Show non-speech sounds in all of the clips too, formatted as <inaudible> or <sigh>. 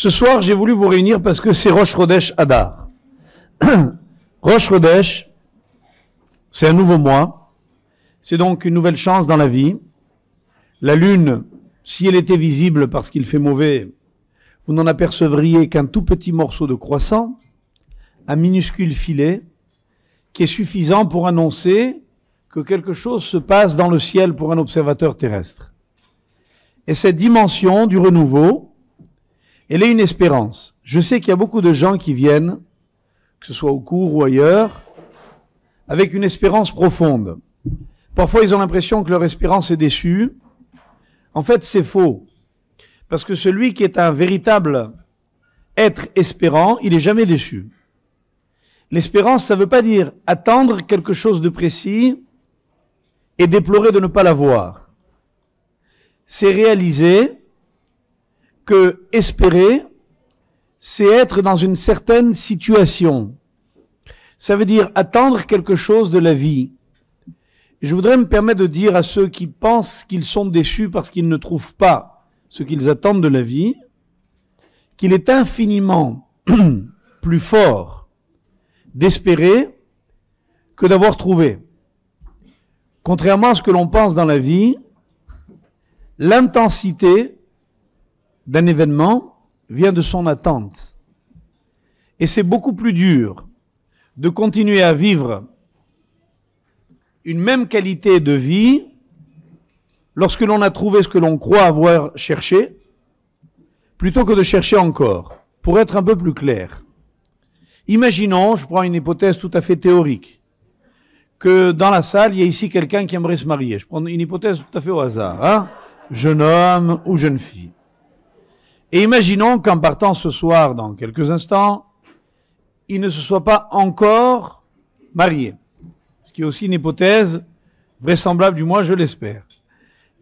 Ce soir, j'ai voulu vous réunir parce que c'est Rosh Chodesh Adar. Rosh <clears throat> Chodesh, c'est un nouveau mois. C'est donc une nouvelle chance dans la vie. La lune, si elle était visible parce qu'il fait mauvais, vous n'en apercevriez qu'un tout petit morceau de croissant, un minuscule filet, qui est suffisant pour annoncer que quelque chose se passe dans le ciel pour un observateur terrestre. Et cette dimension du renouveau, elle est une espérance. Je sais qu'il y a beaucoup de gens qui viennent, que ce soit au cours ou ailleurs, avec une espérance profonde. Parfois, ils ont l'impression que leur espérance est déçue. En fait, c'est faux. Parce que celui qui est un véritable être espérant, il n'est jamais déçu. L'espérance, ça ne veut pas dire attendre quelque chose de précis et déplorer de ne pas l'avoir. C'est réaliser que espérer, c'est être dans une certaine situation. Ça veut dire attendre quelque chose de la vie. Je voudrais me permettre de dire à ceux qui pensent qu'ils sont déçus parce qu'ils ne trouvent pas ce qu'ils attendent de la vie, qu'il est infiniment <clears throat> plus fort d'espérer que d'avoir trouvé. Contrairement à ce que l'on pense dans la vie, l'intensité d'un événement vient de son attente. Et c'est beaucoup plus dur de continuer à vivre une même qualité de vie lorsque l'on a trouvé ce que l'on croit avoir cherché, plutôt que de chercher encore. Pour être un peu plus clair, imaginons, je prends une hypothèse tout à fait théorique, que dans la salle, il y a ici quelqu'un qui aimerait se marier. Je prends une hypothèse tout à fait au hasard, hein jeune homme ou jeune fille. Et imaginons qu'en partant ce soir, dans quelques instants, il ne se soit pas encore marié. Ce qui est aussi une hypothèse vraisemblable, du moins je l'espère.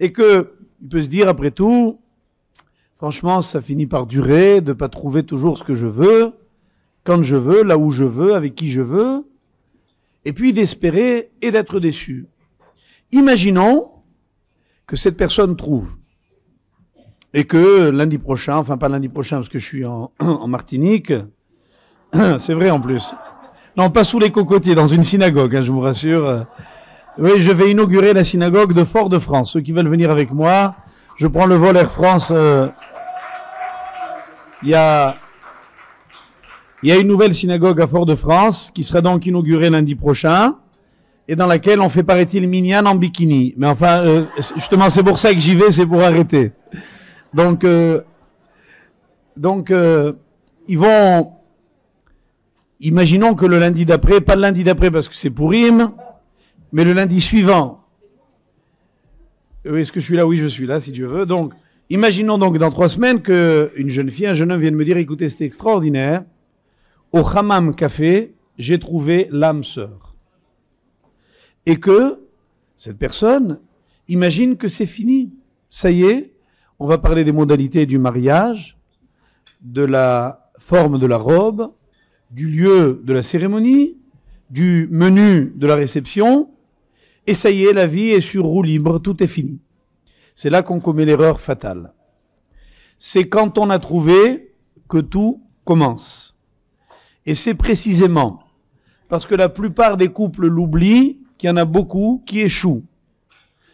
Et que, il peut se dire après tout, franchement, ça finit par durer, de pas trouver toujours ce que je veux, quand je veux, là où je veux, avec qui je veux, et puis d'espérer et d'être déçu. Imaginons que cette personne trouve et que lundi prochain, enfin pas lundi prochain parce que je suis en, <clears throat> Martinique, <clears throat> c'est vrai en plus. Non, pas sous les cocotiers, dans une synagogue, hein, je vous rassure. Oui, je vais inaugurer la synagogue de Fort-de-France. Ceux qui veulent venir avec moi, je prends le vol Air France. euh, Il y a y a une nouvelle synagogue à Fort-de-France qui sera donc inaugurée lundi prochain et dans laquelle on fait, paraît-il, minyan en bikini. Mais enfin, euh, justement, c'est pour ça que j'y vais, c'est pour arrêter. Donc, euh, donc euh, ils vont... Imaginons que le lundi d'après, pas le lundi d'après parce que c'est pour Rime, mais le lundi suivant. Euh, Est-ce que je suis là? Oui, je suis là, si Dieu veut. Donc, imaginons donc dans trois semaines que une jeune fille, un jeune homme vienne me dire, écoutez, c'était extraordinaire. Au Hammam Café, j'ai trouvé l'âme sœur. Et que cette personne imagine que c'est fini. Ça y est, on va parler des modalités du mariage, de la forme de la robe, du lieu de la cérémonie, du menu de la réception, et ça y est, la vie est sur roue libre, tout est fini. C'est là qu'on commet l'erreur fatale. C'est quand on a trouvé que tout commence. Et c'est précisément parce que la plupart des couples l'oublient qu'il y en a beaucoup qui échouent.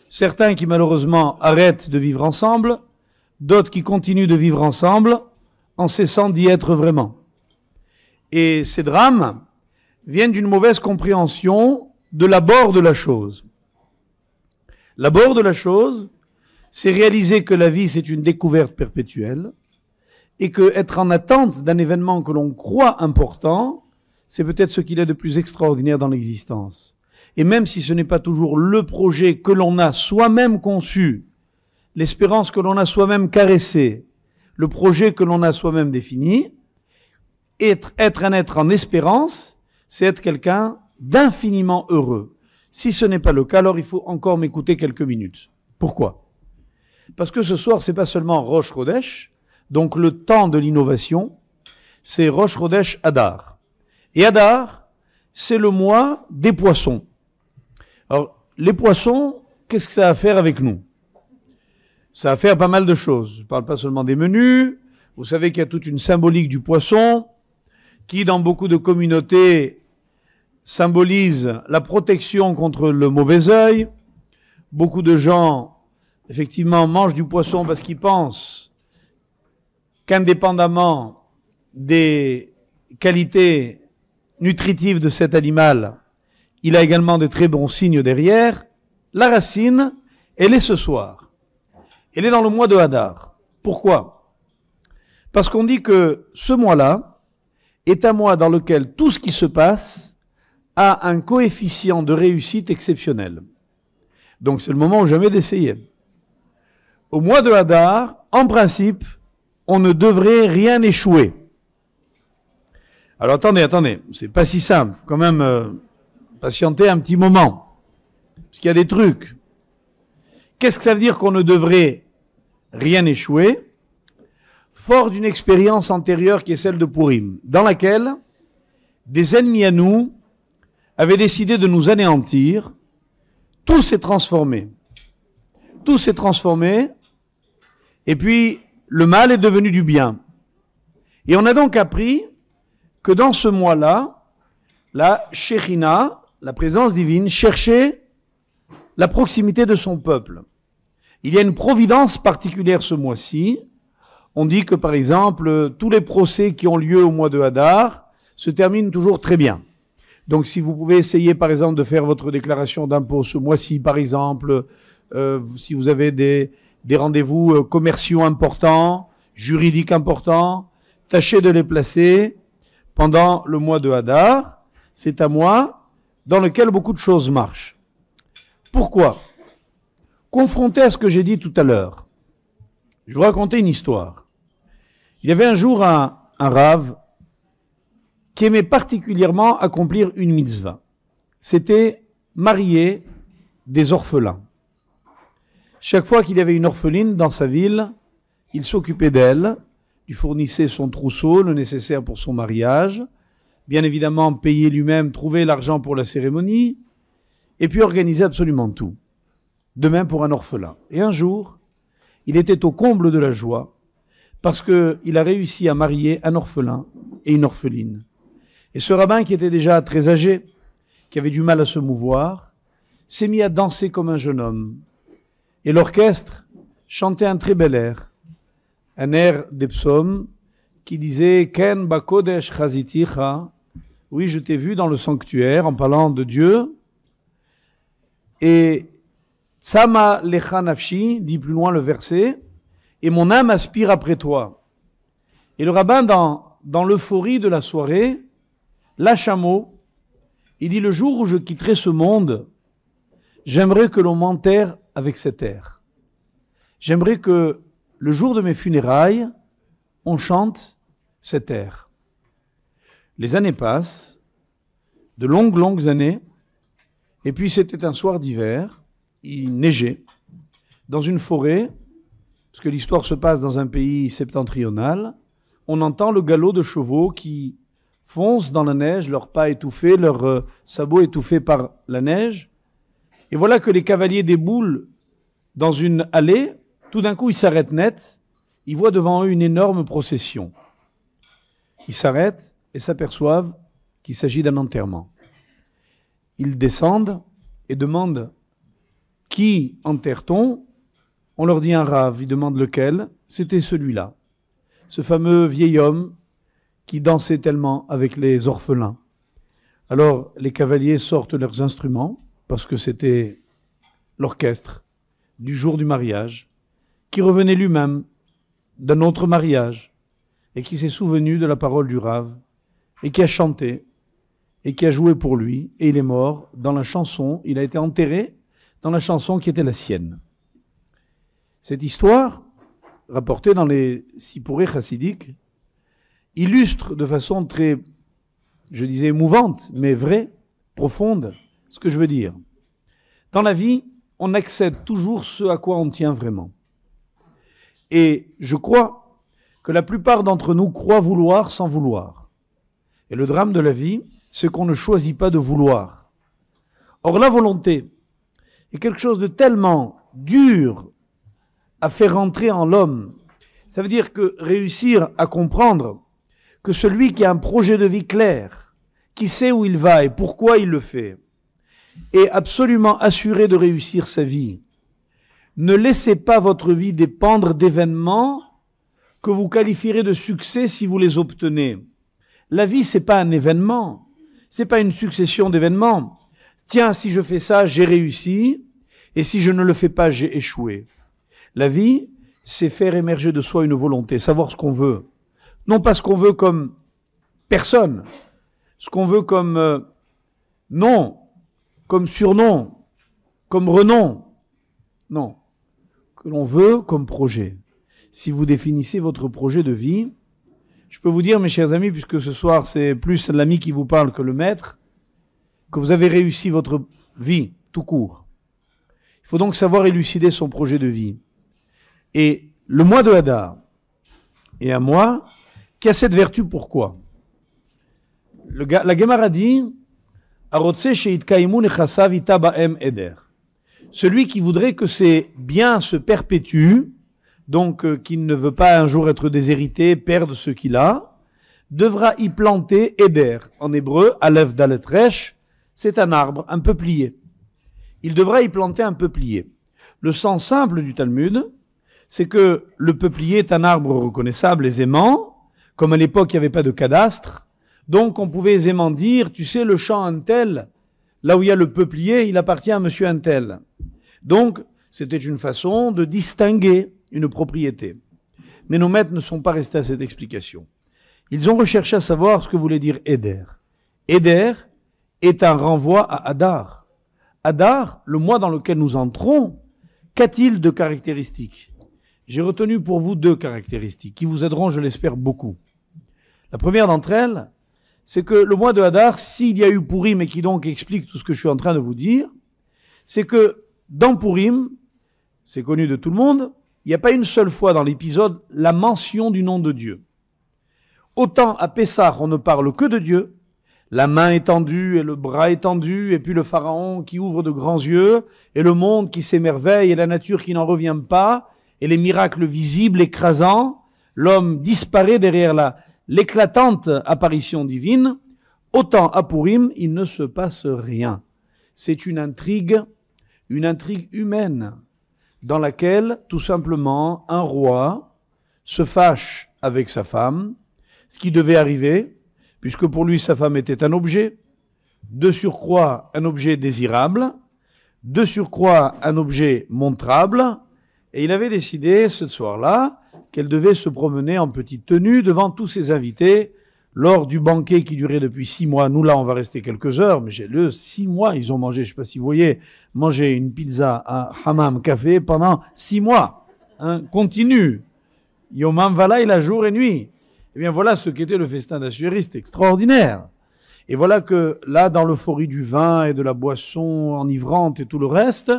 Certains qui malheureusement arrêtent de vivre ensemble, d'autres qui continuent de vivre ensemble en cessant d'y être vraiment. Et ces drames viennent d'une mauvaise compréhension de l'abord de la chose. L'abord de la chose, c'est réaliser que la vie c'est une découverte perpétuelle et que être en attente d'un événement que l'on croit important, c'est peut-être ce qu'il y a de plus extraordinaire dans l'existence. Et même si ce n'est pas toujours le projet que l'on a soi-même conçu, l'espérance que l'on a soi-même caressée, le projet que l'on a soi-même défini, être, un être en espérance, c'est être quelqu'un d'infiniment heureux. Si ce n'est pas le cas, alors il faut encore m'écouter quelques minutes. Pourquoi? Parce que ce soir, c'est pas seulement Roche Rodesh, donc le temps de l'innovation, c'est Roche Rodesh Adar. Et Adar, c'est le mois des poissons. Alors, les poissons, qu'est-ce que ça a à faire avec nous? Ça a fait pas mal de choses. Je ne parle pas seulement des menus. Vous savez qu'il y a toute une symbolique du poisson qui, dans beaucoup de communautés, symbolise la protection contre le mauvais œil. Beaucoup de gens, effectivement, mangent du poisson parce qu'ils pensent qu'indépendamment des qualités nutritives de cet animal, il a également de très bons signes derrière. La racine, elle est ce soir. Elle est dans le mois de Hadar. Pourquoi? Parce qu'on dit que ce mois-là est un mois dans lequel tout ce qui se passe a un coefficient de réussite exceptionnel. Donc c'est le moment où jamais d'essayer. Au mois de Hadar, en principe, on ne devrait rien échouer. Alors attendez, attendez, c'est pas si simple. Faut quand même euh, patienter un petit moment, parce qu'il y a des trucs. Qu'est-ce que ça veut dire qu'on ne devrait rien échouer Fort d'une expérience antérieure qui est celle de Purim, dans laquelle des ennemis à nous avaient décidé de nous anéantir. Tout s'est transformé. Tout s'est transformé. Et puis, le mal est devenu du bien. Et on a donc appris que dans ce mois-là, la Shechina, la présence divine, cherchait la proximité de son peuple. Il y a une providence particulière ce mois-ci. On dit que, par exemple, tous les procès qui ont lieu au mois de Hadar se terminent toujours très bien. Donc, si vous pouvez essayer, par exemple, de faire votre déclaration d'impôt ce mois-ci, par exemple, euh, si vous avez des, des rendez-vous euh, commerciaux importants, juridiques importants, tâchez de les placer pendant le mois de Hadar. C'est un mois dans lequel beaucoup de choses marchent. Pourquoi? Confronté à ce que j'ai dit tout à l'heure, je vous raconter une histoire. Il y avait un jour un, un rave qui aimait particulièrement accomplir une mitzvah. C'était marier des orphelins. Chaque fois qu'il y avait une orpheline dans sa ville, il s'occupait d'elle, lui fournissait son trousseau, le nécessaire pour son mariage, bien évidemment payait lui-même, trouvait l'argent pour la cérémonie, et puis organisait absolument tout. Demain pour un orphelin. Et un jour, il était au comble de la joie parce qu'il a réussi à marier un orphelin et une orpheline. Et ce rabbin qui était déjà très âgé, qui avait du mal à se mouvoir, s'est mis à danser comme un jeune homme. Et l'orchestre chantait un très bel air, un air des psaumes qui disait Ken bakodesh chaziticha. Oui, je t'ai vu dans le sanctuaire en parlant de Dieu. Et Sama lecha nafshi, dit plus loin le verset, et mon âme aspire après toi. Et le rabbin, dans, dans l'euphorie de la soirée, lâche un mot. Il dit, le jour où je quitterai ce monde, j'aimerais que l'on m'enterre avec cet air. J'aimerais que le jour de mes funérailles, on chante cet air. Les années passent, de longues, longues années, et puis c'était un soir d'hiver, il neigeait dans une forêt, parce que l'histoire se passe dans un pays septentrional, on entend le galop de chevaux qui foncent dans la neige, leurs pas étouffés, leurs euh, sabots étouffés par la neige. Et voilà que les cavaliers déboulent dans une allée. Tout d'un coup, ils s'arrêtent net. Ils voient devant eux une énorme procession. Ils s'arrêtent et s'aperçoivent qu'il s'agit d'un enterrement. Ils descendent et demandent qui enterre-t-on? On leur dit un rave, ils demandent lequel. C'était celui-là. Ce fameux vieil homme qui dansait tellement avec les orphelins. Alors les cavaliers sortent leurs instruments, parce que c'était l'orchestre du jour du mariage, qui revenait lui-même d'un autre mariage, et qui s'est souvenu de la parole du rave, et qui a chanté, et qui a joué pour lui, et il est mort dans la chanson, il a été enterré dans la chanson qui était la sienne. Cette histoire, rapportée dans les Sipuré chassidiques, illustre de façon très, je disais, émouvante, mais vraie, profonde, ce que je veux dire. Dans la vie, on accède toujours ce à quoi on tient vraiment. Et je crois que la plupart d'entre nous croient vouloir sans vouloir. Et le drame de la vie, c'est qu'on ne choisit pas de vouloir. Or, la volonté, est quelque chose de tellement dur à faire rentrer en l'homme. Ça veut dire que réussir à comprendre que celui qui a un projet de vie clair, qui sait où il va et pourquoi il le fait, est absolument assuré de réussir sa vie. Ne laissez pas votre vie dépendre d'événements que vous qualifierez de succès si vous les obtenez. La vie, c'est pas un événement. C'est pas une succession d'événements. Tiens, si je fais ça, j'ai réussi. Et si je ne le fais pas, j'ai échoué. La vie, c'est faire émerger de soi une volonté, savoir ce qu'on veut. Non pas ce qu'on veut comme personne, ce qu'on veut comme euh, nom, comme surnom, comme renom. Non. Que l'on veut comme projet. Si vous définissez votre projet de vie, je peux vous dire, mes chers amis, puisque ce soir c'est plus l'ami qui vous parle que le maître, que vous avez réussi votre vie tout court. Il faut donc savoir élucider son projet de vie. Et le mois de Hadar est un mois qui a cette vertu pourquoi? La Gemara dit celui qui voudrait que ses biens se perpétuent, donc euh, qui ne veut pas un jour être déshérité, perdre ce qu'il a, devra y planter Eder. En hébreu, Aleph Dalet Resh, c'est un arbre, un peuplier. Il devra y planter un peuplier. Le sens simple du Talmud, c'est que le peuplier est un arbre reconnaissable aisément, comme à l'époque il n'y avait pas de cadastre, donc on pouvait aisément dire, tu sais, le champ Intel, là où il y a le peuplier, il appartient à monsieur Intel. Donc c'était une façon de distinguer une propriété. Mais nos maîtres ne sont pas restés à cette explication. Ils ont recherché à savoir ce que voulait dire Eder. Eder est un renvoi à Adar. Adar, le mois dans lequel nous entrons, qu'a-t-il de caractéristiques J'ai retenu pour vous deux caractéristiques qui vous aideront, je l'espère, beaucoup. La première d'entre elles, c'est que le mois de Hadar, s'il y a eu Purim et qui donc explique tout ce que je suis en train de vous dire, c'est que dans Purim, c'est connu de tout le monde, il n'y a pas une seule fois dans l'épisode la mention du nom de Dieu. Autant à Pessah, on ne parle que de Dieu, la main étendue et le bras étendu, et puis le pharaon qui ouvre de grands yeux, et le monde qui s'émerveille, et la nature qui n'en revient pas, et les miracles visibles, écrasants, l'homme disparaît derrière la, l'éclatante apparition divine, autant à Purim, il ne se passe rien. C'est une intrigue, une intrigue humaine, dans laquelle, tout simplement, un roi se fâche avec sa femme, ce qui devait arriver, puisque pour lui sa femme était un objet, de surcroît un objet désirable, de surcroît un objet montrable, et il avait décidé ce soir-là qu'elle devait se promener en petite tenue devant tous ses invités lors du banquet qui durait depuis six mois. Nous, là, on va rester quelques heures, mais j'ai le six mois, ils ont mangé, je sais pas si vous voyez, manger une pizza à Hammam Café pendant six mois. Hein, continue. Yomam Valaï, la jour et nuit. Eh bien, voilà ce qu'était le festin d'Assuériste, extraordinaire. Et voilà que là, dans l'euphorie du vin et de la boisson enivrante et tout le reste,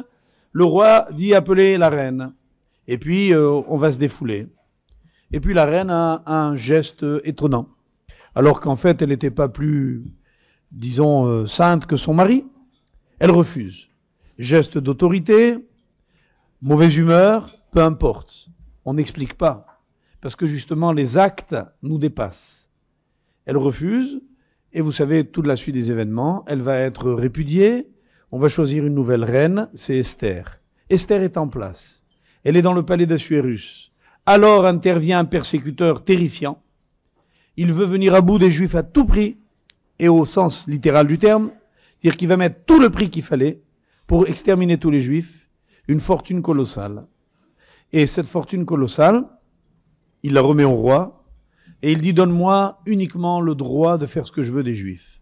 le roi dit appeler la reine. Et puis, euh, on va se défouler. Et puis, la reine a un geste étonnant. Alors qu'en fait, elle n'était pas plus, disons, euh, sainte que son mari. Elle refuse. Geste d'autorité, mauvaise humeur, peu importe. On n'explique pas parce que justement les actes nous dépassent. Elle refuse, et vous savez toute la suite des événements, elle va être répudiée, on va choisir une nouvelle reine, c'est Esther. Esther est en place. Elle est dans le palais d'Assuérus. Alors intervient un persécuteur terrifiant. Il veut venir à bout des Juifs à tout prix, et au sens littéral du terme, c'est-à-dire qu'il va mettre tout le prix qu'il fallait pour exterminer tous les Juifs, une fortune colossale. Et cette fortune colossale, il la remet au roi, et il dit donne-moi uniquement le droit de faire ce que je veux des Juifs.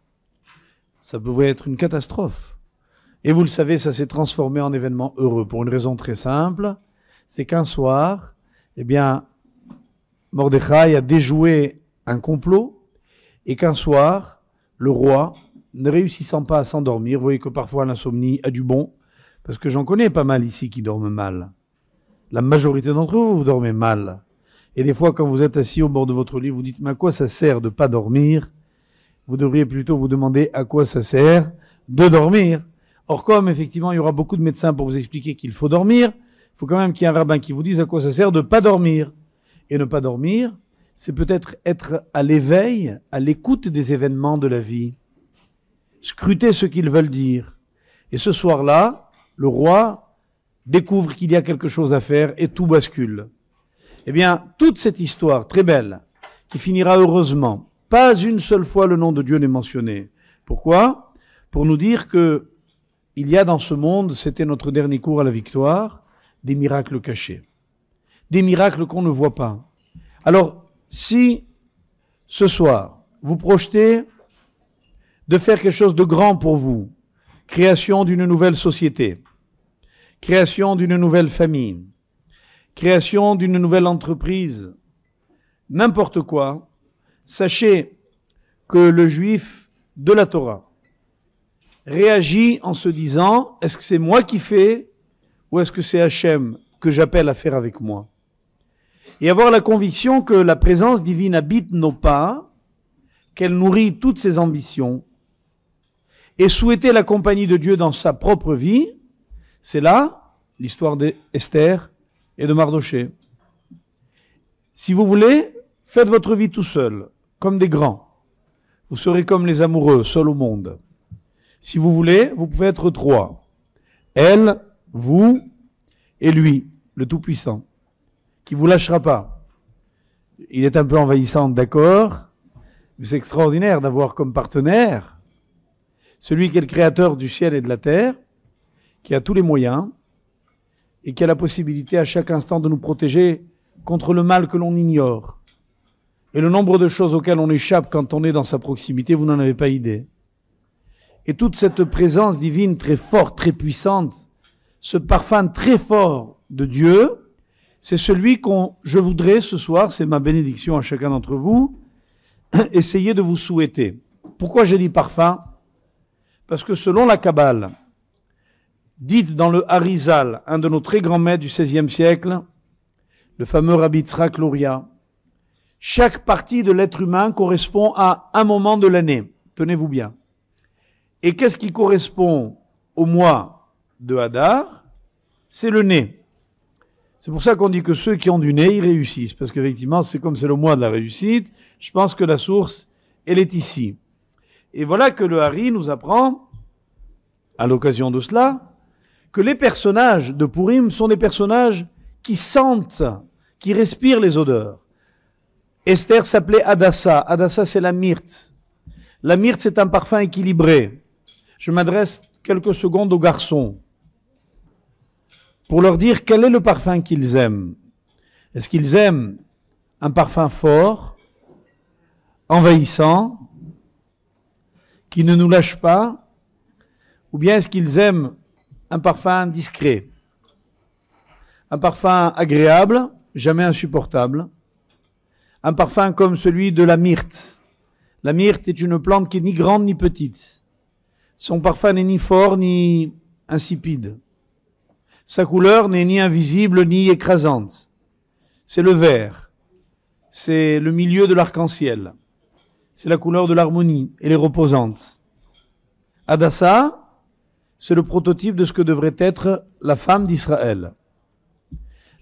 Ça pouvait être une catastrophe. Et vous le savez, ça s'est transformé en événement heureux pour une raison très simple, c'est qu'un soir, eh bien, Mordechai a déjoué un complot, et qu'un soir, le roi, ne réussissant pas à s'endormir, vous voyez que parfois l'insomnie a du bon, parce que j'en connais pas mal ici qui dorment mal. La majorité d'entre vous, vous dormez mal. Et des fois, quand vous êtes assis au bord de votre lit, vous dites, mais à quoi ça sert de pas dormir? Vous devriez plutôt vous demander à quoi ça sert de dormir. Or, comme effectivement, il y aura beaucoup de médecins pour vous expliquer qu'il faut dormir, il faut quand même qu'il y ait un rabbin qui vous dise à quoi ça sert de pas dormir. Et ne pas dormir, c'est peut-être être à l'éveil, à l'écoute des événements de la vie, scruter ce qu'ils veulent dire. Et ce soir-là, le roi découvre qu'il y a quelque chose à faire et tout bascule. Eh bien, toute cette histoire très belle, qui finira heureusement, pas une seule fois le nom de Dieu n'est mentionné. Pourquoi? Pour nous dire que il y a dans ce monde, c'était notre dernier cours à la victoire, des miracles cachés. Des miracles qu'on ne voit pas. Alors, si ce soir, vous projetez de faire quelque chose de grand pour vous, création d'une nouvelle société, création d'une nouvelle famille, création d'une nouvelle entreprise, n'importe quoi, sachez que le juif de la Torah réagit en se disant, est-ce que c'est moi qui fais ou est-ce que c'est Hachem que j'appelle à faire avec moi? Et avoir la conviction que la présence divine habite nos pas, qu'elle nourrit toutes ses ambitions, et souhaiter la compagnie de Dieu dans sa propre vie, c'est là l'histoire d'Esther et de Mardoché. Si vous voulez, faites votre vie tout seul, comme des grands. Vous serez comme les amoureux, seuls au monde. Si vous voulez, vous pouvez être trois. Elle, vous et lui, le Tout-Puissant, qui vous lâchera pas. Il est un peu envahissant, d'accord, mais c'est extraordinaire d'avoir comme partenaire celui qui est le créateur du ciel et de la terre, qui a tous les moyens et qui a la possibilité à chaque instant de nous protéger contre le mal que l'on ignore. Et le nombre de choses auxquelles on échappe quand on est dans sa proximité, vous n'en avez pas idée. Et toute cette présence divine très forte, très puissante, ce parfum très fort de Dieu, c'est celui qu'on, je voudrais ce soir, c'est ma bénédiction à chacun d'entre vous, <clears throat> essayer de vous souhaiter. Pourquoi j'ai dit parfum? Parce que selon la Kabbale, dite dans le Harizal, un de nos très grands maîtres du XVIe siècle, le fameux Rabbi Tzrak Luria, chaque partie de l'être humain correspond à un moment de l'année. Tenez-vous bien. Et qu'est-ce qui correspond au mois de Hadar? C'est le nez. C'est pour ça qu'on dit que ceux qui ont du nez, ils réussissent. Parce qu'effectivement, c'est comme c'est le mois de la réussite, je pense que la source, elle est ici. Et voilà que le Hari nous apprend, à l'occasion de cela, que les personnages de Purim sont des personnages qui sentent, qui respirent les odeurs. Esther s'appelait Adassa. Adassa, c'est la myrte. La myrte, c'est un parfum équilibré je m'adresse quelques secondes aux garçons pour leur dire quel est le parfum qu'ils aiment. Est-ce qu'ils aiment un parfum fort, envahissant, qui ne nous lâche pas, ou bien est-ce qu'ils aiment un parfum discret, un parfum agréable, jamais insupportable, un parfum comme celui de la myrte. La myrte est une plante qui est ni grande ni petite. Son parfum n'est ni fort ni insipide. Sa couleur n'est ni invisible ni écrasante. C'est le vert. C'est le milieu de l'arc-en-ciel. C'est la couleur de l'harmonie. Elle est reposante. Adassa, c'est le prototype de ce que devrait être la femme d'Israël.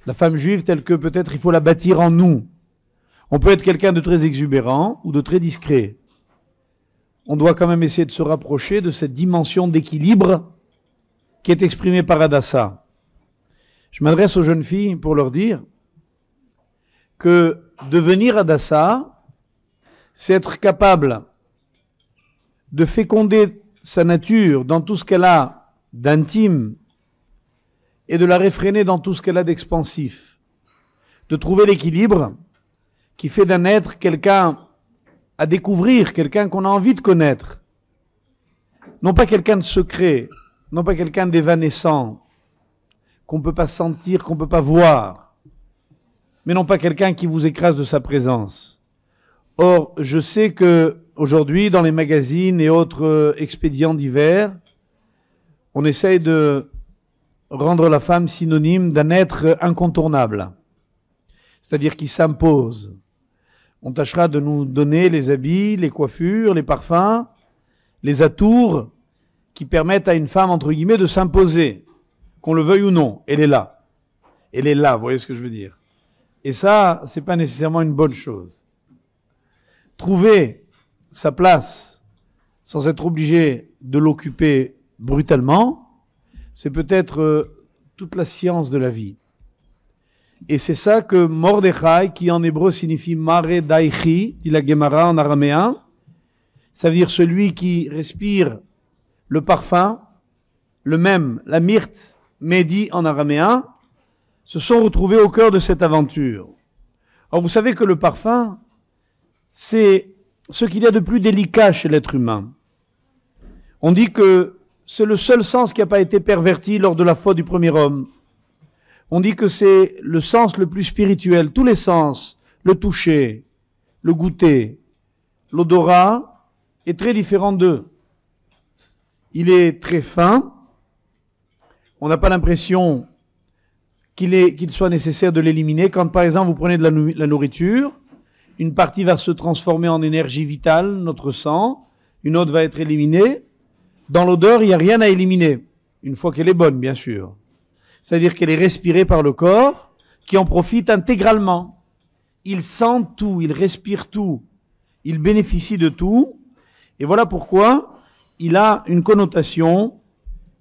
La femme juive telle que peut-être il faut la bâtir en nous. On peut être quelqu'un de très exubérant ou de très discret on doit quand même essayer de se rapprocher de cette dimension d'équilibre qui est exprimée par Adassa. Je m'adresse aux jeunes filles pour leur dire que devenir Adassa, c'est être capable de féconder sa nature dans tout ce qu'elle a d'intime et de la réfréner dans tout ce qu'elle a d'expansif. De trouver l'équilibre qui fait d'un être quelqu'un à découvrir, quelqu'un qu'on a envie de connaître. Non pas quelqu'un de secret, non pas quelqu'un d'évanescent, qu'on ne peut pas sentir, qu'on ne peut pas voir, mais non pas quelqu'un qui vous écrase de sa présence. Or, je sais que aujourd'hui, dans les magazines et autres euh, expédients divers, on essaye de rendre la femme synonyme d'un être incontournable, c'est-à-dire qui s'impose, on tâchera de nous donner les habits, les coiffures, les parfums, les atours qui permettent à une femme, entre guillemets, de s'imposer, qu'on le veuille ou non. Elle est là. Elle est là, vous voyez ce que je veux dire. Et ça, c'est pas nécessairement une bonne chose. Trouver sa place sans être obligé de l'occuper brutalement, c'est peut-être euh, toute la science de la vie. Et c'est ça que Mordechai, qui en hébreu signifie Mare Daichi, dit la Gemara en araméen, ça veut dire celui qui respire le parfum, le même, la myrte, Mehdi en araméen, se sont retrouvés au cœur de cette aventure. Alors vous savez que le parfum, c'est ce qu'il y a de plus délicat chez l'être humain. On dit que c'est le seul sens qui n'a pas été perverti lors de la foi du premier homme. On dit que c'est le sens le plus spirituel. Tous les sens, le toucher, le goûter, l'odorat, est très différent d'eux. Il est très fin. On n'a pas l'impression qu'il soit nécessaire de l'éliminer. Quand par exemple vous prenez de la nourriture, une partie va se transformer en énergie vitale, notre sang, une autre va être éliminée. Dans l'odeur, il n'y a rien à éliminer, une fois qu'elle est bonne, bien sûr. C'est-à-dire qu'elle est respirée par le corps, qui en profite intégralement. Il sent tout, il respire tout, il bénéficie de tout, et voilà pourquoi il a une connotation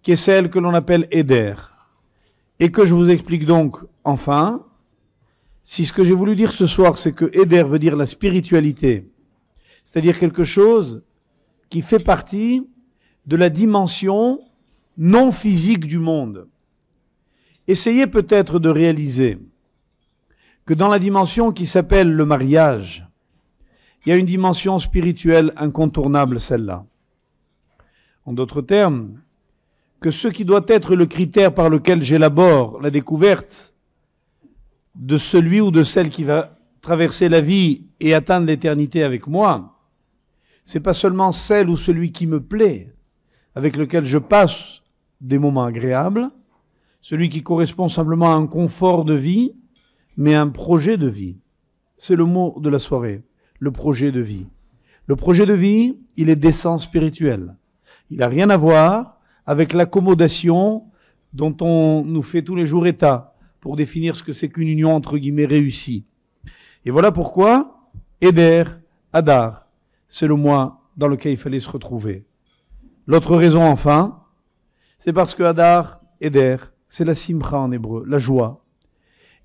qui est celle que l'on appelle éder. Et que je vous explique donc enfin, si ce que j'ai voulu dire ce soir, c'est que éder veut dire la spiritualité, c'est-à-dire quelque chose qui fait partie de la dimension non physique du monde. Essayez peut-être de réaliser que dans la dimension qui s'appelle le mariage, il y a une dimension spirituelle incontournable, celle-là. En d'autres termes, que ce qui doit être le critère par lequel j'élabore la découverte de celui ou de celle qui va traverser la vie et atteindre l'éternité avec moi, c'est pas seulement celle ou celui qui me plaît, avec lequel je passe des moments agréables, celui qui correspond simplement à un confort de vie, mais à un projet de vie. C'est le mot de la soirée, le projet de vie. Le projet de vie, il est d'essence spirituelle. Il n'a rien à voir avec l'accommodation dont on nous fait tous les jours état pour définir ce que c'est qu'une union entre guillemets réussie. Et voilà pourquoi Eder, Adar, c'est le mois dans lequel il fallait se retrouver. L'autre raison enfin, c'est parce que Adar, Eder, c'est la simcha en hébreu, la joie.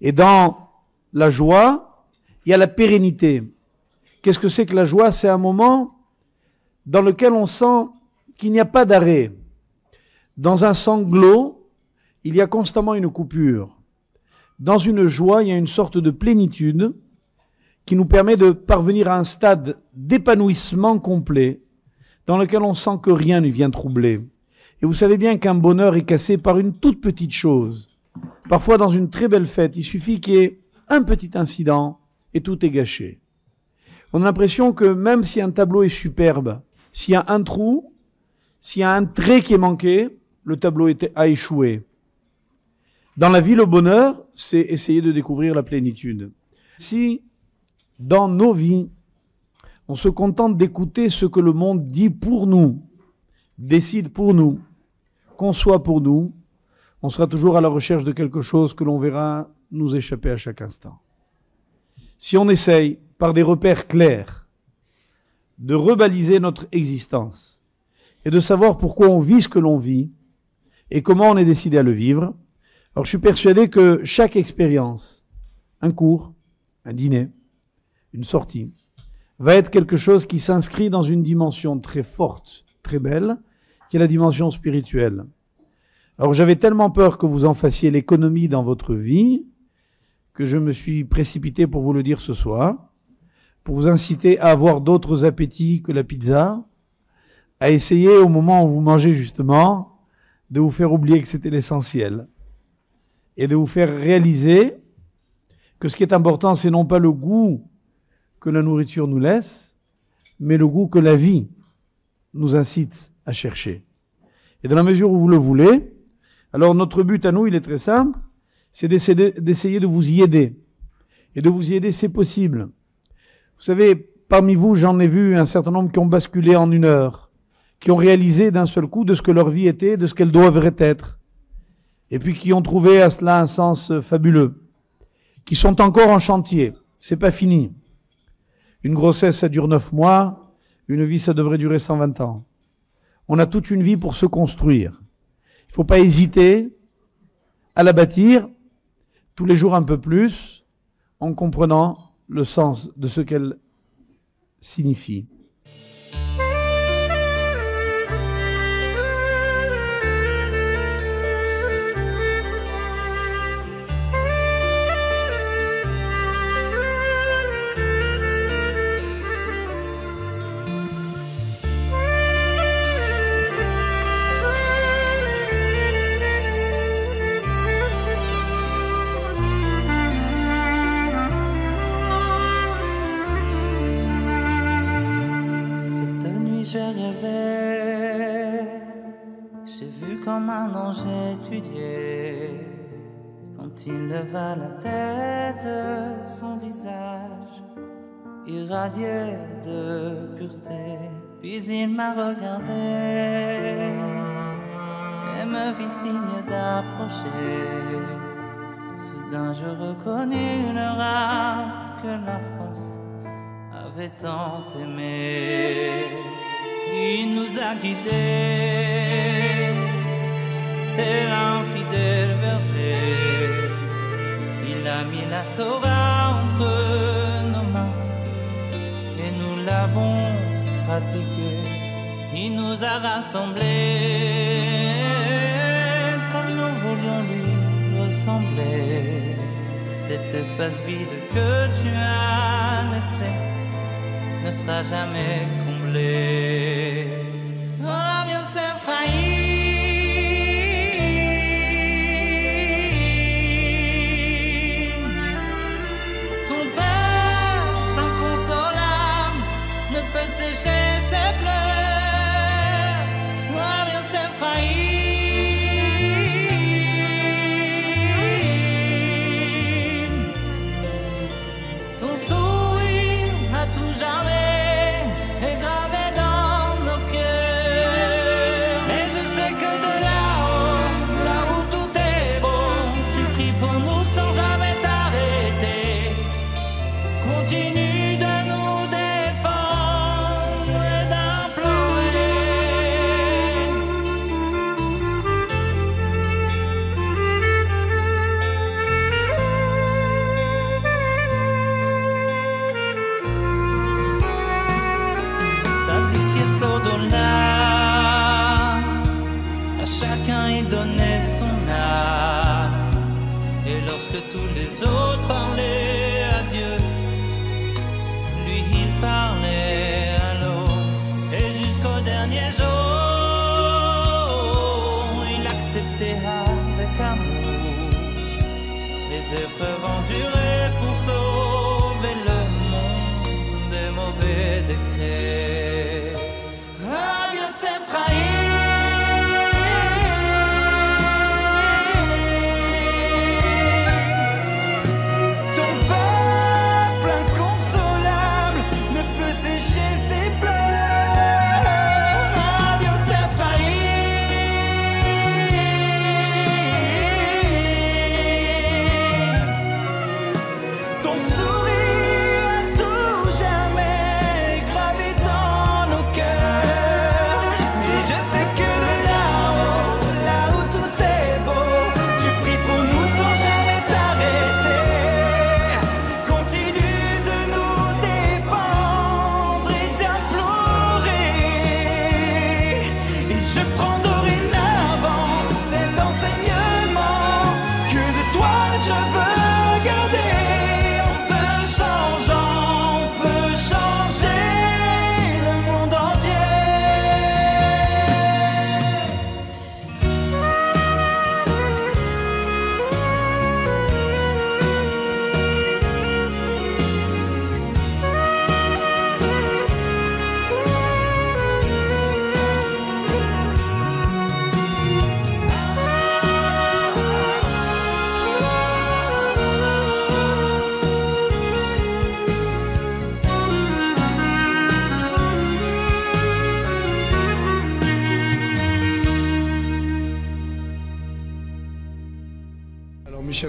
Et dans la joie, il y a la pérennité. Qu'est-ce que c'est que la joie? C'est un moment dans lequel on sent qu'il n'y a pas d'arrêt. Dans un sanglot, il y a constamment une coupure. Dans une joie, il y a une sorte de plénitude qui nous permet de parvenir à un stade d'épanouissement complet dans lequel on sent que rien ne vient troubler. Et vous savez bien qu'un bonheur est cassé par une toute petite chose. Parfois, dans une très belle fête, il suffit qu'il y ait un petit incident et tout est gâché. On a l'impression que même si un tableau est superbe, s'il y a un trou, s'il y a un trait qui est manqué, le tableau a échoué. Dans la vie, le bonheur, c'est essayer de découvrir la plénitude. Si, dans nos vies, on se contente d'écouter ce que le monde dit pour nous, décide pour nous, conçoit pour nous, on sera toujours à la recherche de quelque chose que l'on verra nous échapper à chaque instant. Si on essaye, par des repères clairs, de rebaliser notre existence et de savoir pourquoi on vit ce que l'on vit et comment on est décidé à le vivre, alors je suis persuadé que chaque expérience, un cours, un dîner, une sortie, va être quelque chose qui s'inscrit dans une dimension très forte, très belle, qui est la dimension spirituelle. Alors j'avais tellement peur que vous en fassiez l'économie dans votre vie que je me suis précipité pour vous le dire ce soir, pour vous inciter à avoir d'autres appétits que la pizza, à essayer au moment où vous mangez justement de vous faire oublier que c'était l'essentiel et de vous faire réaliser que ce qui est important, c'est non pas le goût que la nourriture nous laisse, mais le goût que la vie nous incite à chercher. Et dans la mesure où vous le voulez, alors notre but à nous, il est très simple, c'est d'essayer de vous y aider. Et de vous y aider, c'est possible. Vous savez, parmi vous, j'en ai vu un certain nombre qui ont basculé en une heure, qui ont réalisé d'un seul coup de ce que leur vie était, de ce qu'elle devrait être. Et puis qui ont trouvé à cela un sens fabuleux, qui sont encore en chantier. C'est pas fini. Une grossesse, ça dure neuf mois. Une vie, ça devrait durer 120 ans. On a toute une vie pour se construire. Il faut pas hésiter à la bâtir tous les jours un peu plus en comprenant le sens de ce qu'elle signifie. Leva la tête, son visage irradié de pureté. Puis il m'a regardé et me fit signe d'approcher. Soudain je reconnus le rêve que la France avait tant aimé. Il nous a guidés, la Torah entre nos mains et nous l'avons pratiquée. Il nous a rassemblés comme nous voulions lui ressembler. Cet espace vide que tu as laissé ne sera jamais comblé.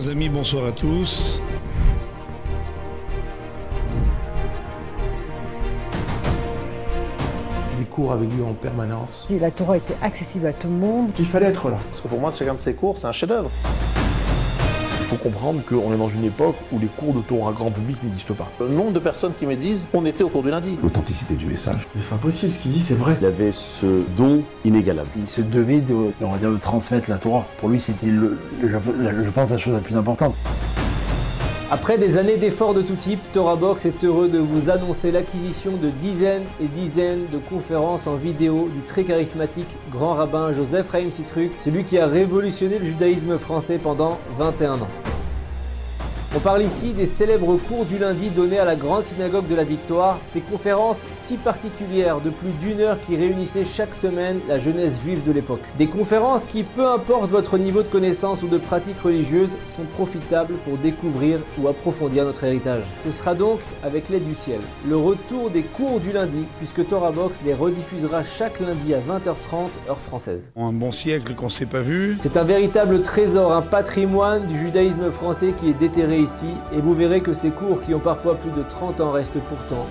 Chers amis, bonsoir à tous. Les cours avaient lieu en permanence. La Torah était accessible à tout le monde. Il fallait être là. Parce que pour moi, chacun de ces cours, c'est un chef-d'œuvre. Comprendre qu'on est dans une époque où les cours de Torah grand public n'existent pas. Le nombre de personnes qui me disent on était au cours du lundi. L'authenticité du message. C'est pas possible, ce qu'il dit, c'est vrai. Il avait ce don inégalable. Il se devait de, on va dire, de transmettre la Torah. Pour lui, c'était, le, le- je pense, la chose la plus importante. Après des années d'efforts de tout type, TorahBox est heureux de vous annoncer l'acquisition de dizaines et dizaines de conférences en vidéo du très charismatique grand rabbin Joseph Chaim Sitruk, celui qui a révolutionné le judaïsme français pendant 21 ans. On parle ici des célèbres cours du lundi donnés à la grande synagogue de la Victoire, ces conférences si particulières de plus d'une heure qui réunissaient chaque semaine la jeunesse juive de l'époque. Des conférences qui, peu importe votre niveau de connaissance ou de pratique religieuse, sont profitables pour découvrir ou approfondir notre héritage. Ce sera donc, avec l'aide du ciel, le retour des cours du lundi, puisque TorahBox les rediffusera chaque lundi à 20h30 heure française. Un bon siècle qu'on s'est pas vu. C'est un véritable trésor, un patrimoine du judaïsme français qui est déterré et vous verrez que ces cours qui ont parfois plus de 30 ans restent pourtant